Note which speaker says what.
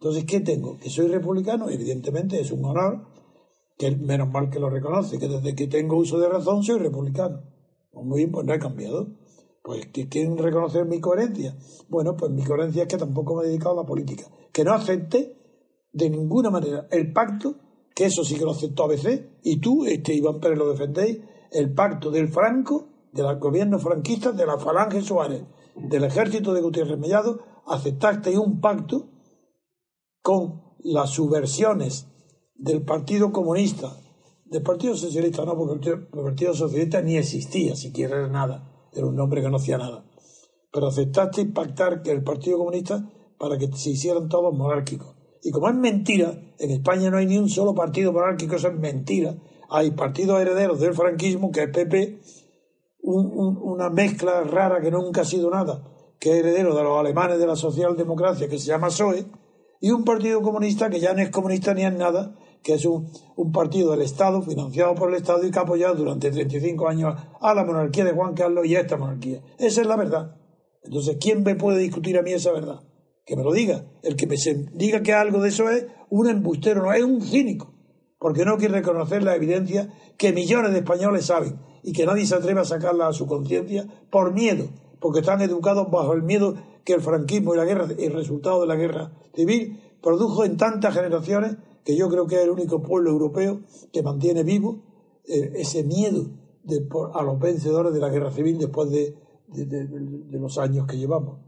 Speaker 1: Entonces, ¿qué tengo? Que soy republicano, evidentemente es un honor, que menos mal que lo reconoce, que desde que tengo uso de razón soy republicano. Pues muy bien, pues no he cambiado. Pues que quieren reconocer mi coherencia. Bueno, pues mi coherencia es que tampoco me he dedicado a la política. Que no acepte de ninguna manera el pacto, que eso sí que lo aceptó ABC, y tú, este Iván Pérez, lo defendéis, el pacto del Franco, del gobierno franquista, de la Falange Suárez, del ejército de Gutiérrez Mellado, aceptasteis un pacto con las subversiones del Partido Comunista, del Partido Socialista no, porque el Partido Socialista ni existía, siquiera era nada, era un nombre que no hacía nada. Pero aceptasteis pactar que el Partido Comunista para que se hicieran todos monárquicos. Y como es mentira, en España no hay ni un solo partido monárquico, eso es mentira hay partidos herederos del franquismo, que es PP, una mezcla rara que nunca ha sido nada, que es heredero de los alemanes de la socialdemocracia, que se llama PSOE, y un partido comunista que ya no es comunista ni es nada, que es un, un, partido del Estado, financiado por el Estado y que ha apoyado durante 35 años a la monarquía de Juan Carlos y a esta monarquía. Esa es la verdad. Entonces, ¿quién me puede discutir a mí esa verdad? Que me lo diga. El que me diga que algo de eso es un embustero, no es un cínico porque no quiere reconocer la evidencia que millones de españoles saben y que nadie se atreve a sacarla a su conciencia por miedo, porque están educados bajo el miedo que el franquismo y la guerra, el resultado de la guerra civil, produjo en tantas generaciones que yo creo que es el único pueblo europeo que mantiene vivo eh, ese miedo a los vencedores de la guerra civil después de los años que llevamos.